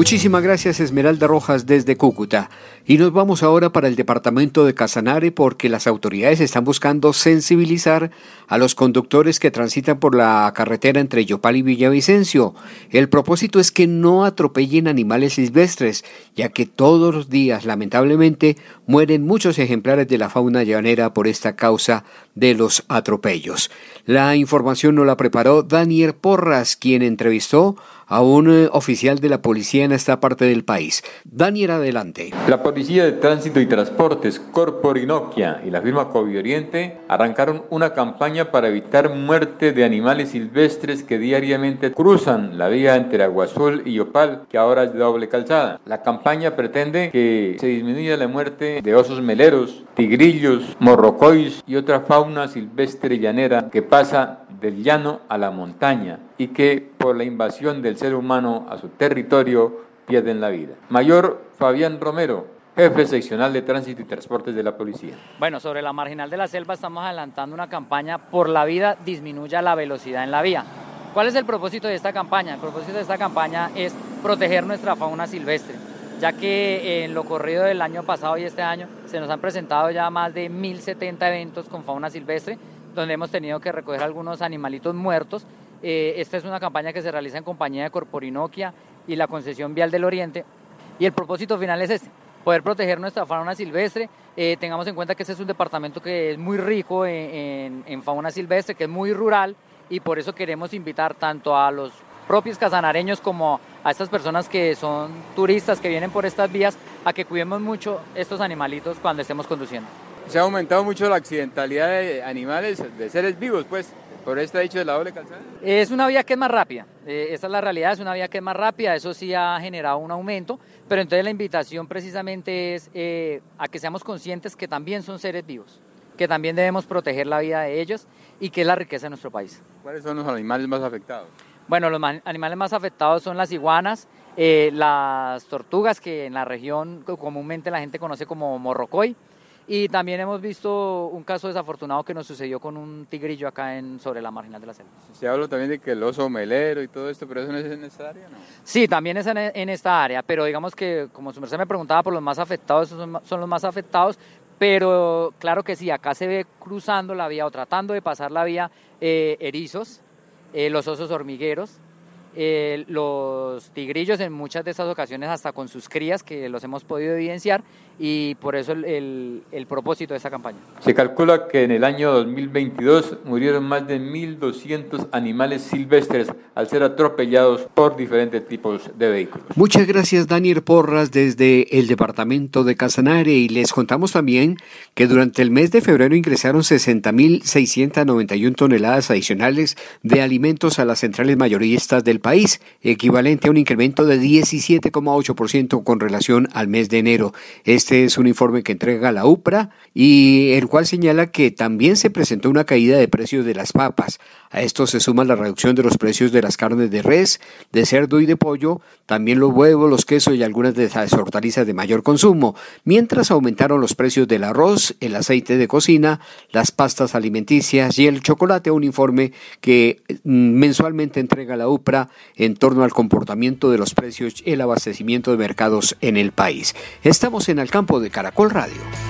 Muchísimas gracias Esmeralda Rojas desde Cúcuta. Y nos vamos ahora para el departamento de Casanare porque las autoridades están buscando sensibilizar a los conductores que transitan por la carretera entre Yopal y Villavicencio. El propósito es que no atropellen animales silvestres, ya que todos los días lamentablemente mueren muchos ejemplares de la fauna llanera por esta causa de los atropellos. La información nos la preparó Daniel Porras, quien entrevistó a un eh, oficial de la policía en esta parte del país. Daniel, adelante. La Policía de Tránsito y Transportes, Corporinoquia y la firma Covi Oriente arrancaron una campaña para evitar muerte de animales silvestres que diariamente cruzan la vía entre Aguazul y Opal, que ahora es de doble calzada. La campaña pretende que se disminuya la muerte de osos meleros, tigrillos, morrocois y otra fauna silvestre llanera que pasa del llano a la montaña y que por la invasión del ser humano a su territorio pierden la vida. Mayor Fabián Romero, jefe seccional de tránsito y transportes de la policía. Bueno, sobre la marginal de la selva estamos adelantando una campaña por la vida disminuya la velocidad en la vía. ¿Cuál es el propósito de esta campaña? El propósito de esta campaña es proteger nuestra fauna silvestre, ya que en lo corrido del año pasado y este año se nos han presentado ya más de 1.070 eventos con fauna silvestre donde hemos tenido que recoger algunos animalitos muertos. Eh, esta es una campaña que se realiza en compañía de Corporinoquia y la concesión vial del Oriente. Y el propósito final es este, poder proteger nuestra fauna silvestre. Eh, tengamos en cuenta que este es un departamento que es muy rico en, en, fauna silvestre, que es muy rural y por eso queremos invitar tanto a los propios casanareños como a estas personas que son turistas que vienen por estas vías a que cuidemos mucho estos animalitos cuando estemos conduciendo se ha aumentado mucho la accidentalidad de animales, de seres vivos, pues, por este hecho de la doble calzada. Es una vía que es más rápida, eh, esa es la realidad, es una vía que es más rápida, eso sí ha generado un aumento, pero entonces la invitación precisamente es eh, a que seamos conscientes que también son seres vivos, que también debemos proteger la vida de ellos y que es la riqueza de nuestro país. ¿Cuáles son los animales más afectados? Bueno, los animales más afectados son las iguanas, eh, las tortugas, que en la región comúnmente la gente conoce como morrocoy, y también hemos visto un caso desafortunado que nos sucedió con un tigrillo acá en, sobre la marginal de la selva. Se habla también de que el oso melero y todo esto, pero eso no es en esta área, ¿no? Sí, también es en, esta área, pero digamos que, como su merced me preguntaba por los más afectados, esos son, los más afectados, pero claro que sí, acá se ve cruzando la vía o tratando de pasar la vía eh, erizos, eh, los osos hormigueros, eh, los tigrillos en muchas de estas ocasiones hasta con sus crías que los hemos podido evidenciar y por eso el, el, propósito de esta campaña. Se calcula que en el año 2022 murieron más de 1.200 animales silvestres al ser atropellados por diferentes tipos de vehículos. Muchas gracias Daniel Porras desde el departamento de Casanare y les contamos también que durante el mes de febrero ingresaron 60.691 toneladas adicionales de alimentos a las centrales mayoristas del país, equivalente a un incremento de 17,8% con relación al mes de enero. Este es un informe que entrega la UPRA y el cual señala que también se presentó una caída de precios de las papas. A esto se suma la reducción de los precios de las carnes de res, de cerdo y de pollo, también los huevos, los quesos y algunas de las hortalizas de mayor consumo, mientras aumentaron los precios del arroz, el aceite de cocina, las pastas alimenticias y el chocolate, un informe que mm, mensualmente entrega la UPRA en torno al comportamiento de los precios y el abastecimiento de mercados en el país. Estamos en el campo de Caracol Radio.